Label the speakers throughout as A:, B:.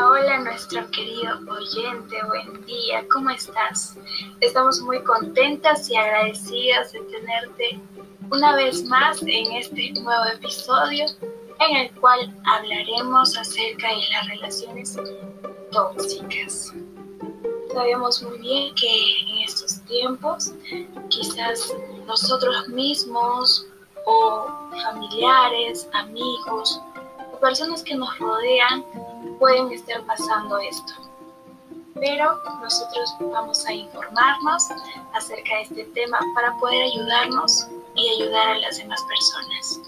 A: Hola, nuestro querido oyente, buen día, ¿cómo estás? Estamos muy contentas y agradecidas de tenerte una vez más en este nuevo episodio en el cual hablaremos acerca de las relaciones tóxicas. Sabemos muy bien que en estos tiempos quizás nosotros mismos o familiares, amigos personas que nos rodean pueden estar pasando esto. Pero nosotros vamos a informarnos acerca de este tema para poder ayudarnos y ayudar a las demás personas.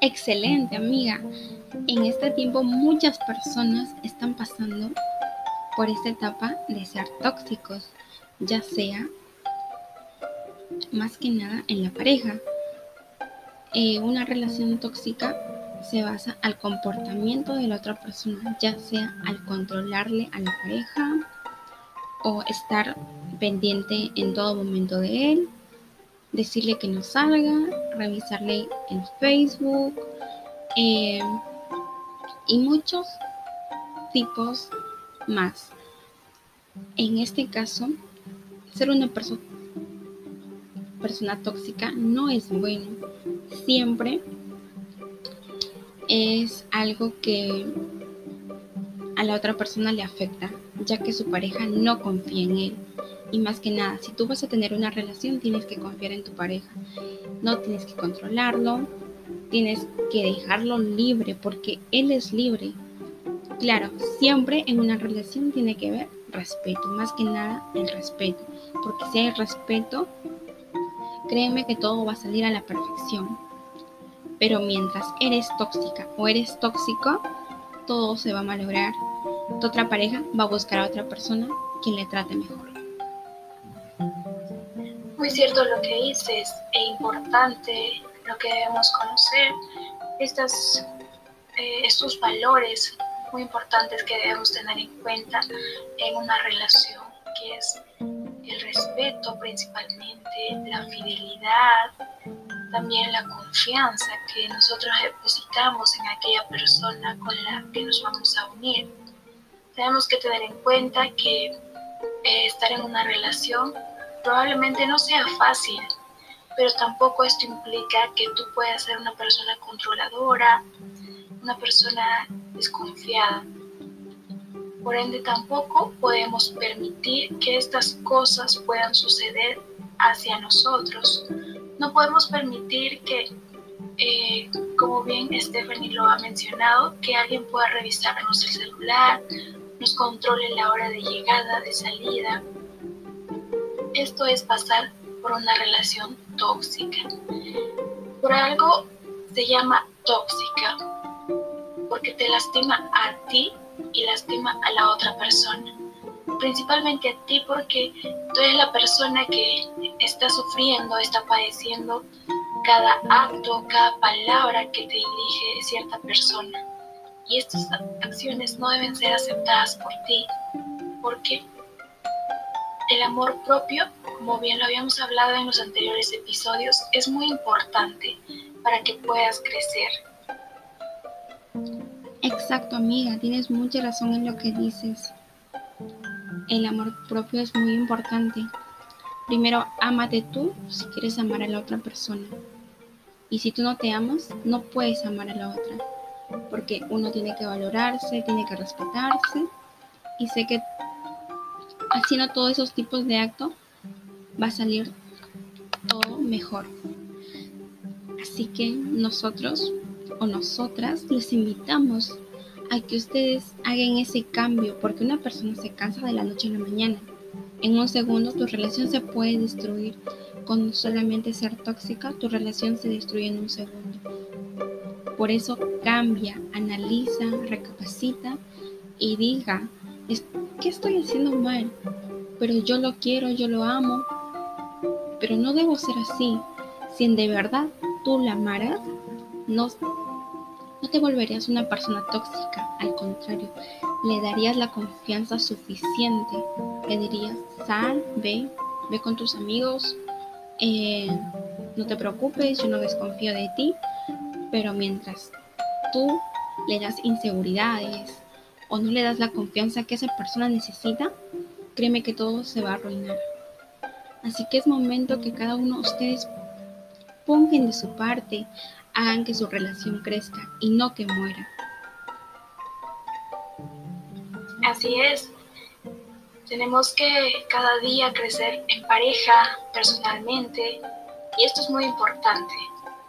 B: Excelente, amiga. En este tiempo muchas personas están pasando por esta etapa de ser tóxicos, ya sea más que nada en la pareja. Eh, una relación tóxica se basa al comportamiento de la otra persona, ya sea al controlarle a la pareja o estar pendiente en todo momento de él, decirle que no salga, revisarle en Facebook eh, y muchos tipos más. En este caso, ser una persona persona tóxica no es bueno. Siempre es algo que a la otra persona le afecta, ya que su pareja no confía en él. Y más que nada, si tú vas a tener una relación, tienes que confiar en tu pareja. No tienes que controlarlo, tienes que dejarlo libre porque él es libre. Claro, siempre en una relación tiene que haber respeto, más que nada el respeto. Porque si hay respeto, créeme que todo va a salir a la perfección. Pero mientras eres tóxica o eres tóxico, todo se va a malograr. Tu otra pareja va a buscar a otra persona quien le trate mejor.
A: Muy cierto lo que dices e importante lo que debemos conocer, estas, eh, estos valores muy importantes que debemos tener en cuenta en una relación, que es el respeto principalmente, la fidelidad, también la confianza que nosotros depositamos en aquella persona con la que nos vamos a unir. Tenemos que tener en cuenta que eh, estar en una relación probablemente no sea fácil, pero tampoco esto implica que tú puedas ser una persona controladora, una persona desconfiada. Por ende, tampoco podemos permitir que estas cosas puedan suceder hacia nosotros no podemos permitir que, eh, como bien Stephanie lo ha mencionado, que alguien pueda revisar nuestro celular, nos controle la hora de llegada, de salida. Esto es pasar por una relación tóxica. Por algo se llama tóxica, porque te lastima a ti y lastima a la otra persona principalmente a ti porque tú eres la persona que está sufriendo, está padeciendo cada acto, cada palabra que te dirige cierta persona. Y estas acciones no deben ser aceptadas por ti, porque el amor propio, como bien lo habíamos hablado en los anteriores episodios, es muy importante para que puedas crecer.
B: Exacto, amiga, tienes mucha razón en lo que dices el amor propio es muy importante. Primero, ámate tú si quieres amar a la otra persona. Y si tú no te amas, no puedes amar a la otra. Porque uno tiene que valorarse, tiene que respetarse. Y sé que haciendo todos esos tipos de actos va a salir todo mejor. Así que nosotros o nosotras les invitamos a que ustedes hagan ese cambio, porque una persona se cansa de la noche a la mañana. En un segundo tu relación se puede destruir. Con solamente ser tóxica, tu relación se destruye en un segundo. Por eso cambia, analiza, recapacita y diga, ¿qué estoy haciendo mal? Pero yo lo quiero, yo lo amo, pero no debo ser así. Si de verdad tú la amaras, no no te volverías una persona tóxica, al contrario, le darías la confianza suficiente. Le dirías, sal, ve, ve con tus amigos, eh, no te preocupes, yo no desconfío de ti, pero mientras tú le das inseguridades, o no le das la confianza que esa persona necesita, créeme que todo se va a arruinar. Así que es momento que cada uno de ustedes pongan de su parte, hagan que su relación crezca y no que muera.
A: Así es. Tenemos que cada día crecer en pareja, personalmente, y esto es muy importante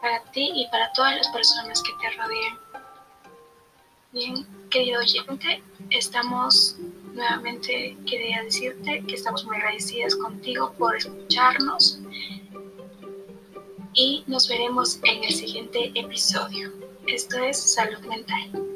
A: para ti y para todas las personas que te rodean. Bien, querido oyente, estamos nuevamente, quería decirte que estamos muy agradecidas contigo por escucharnos y nos veremos en el siguiente episodio. Esto es Salud Mental.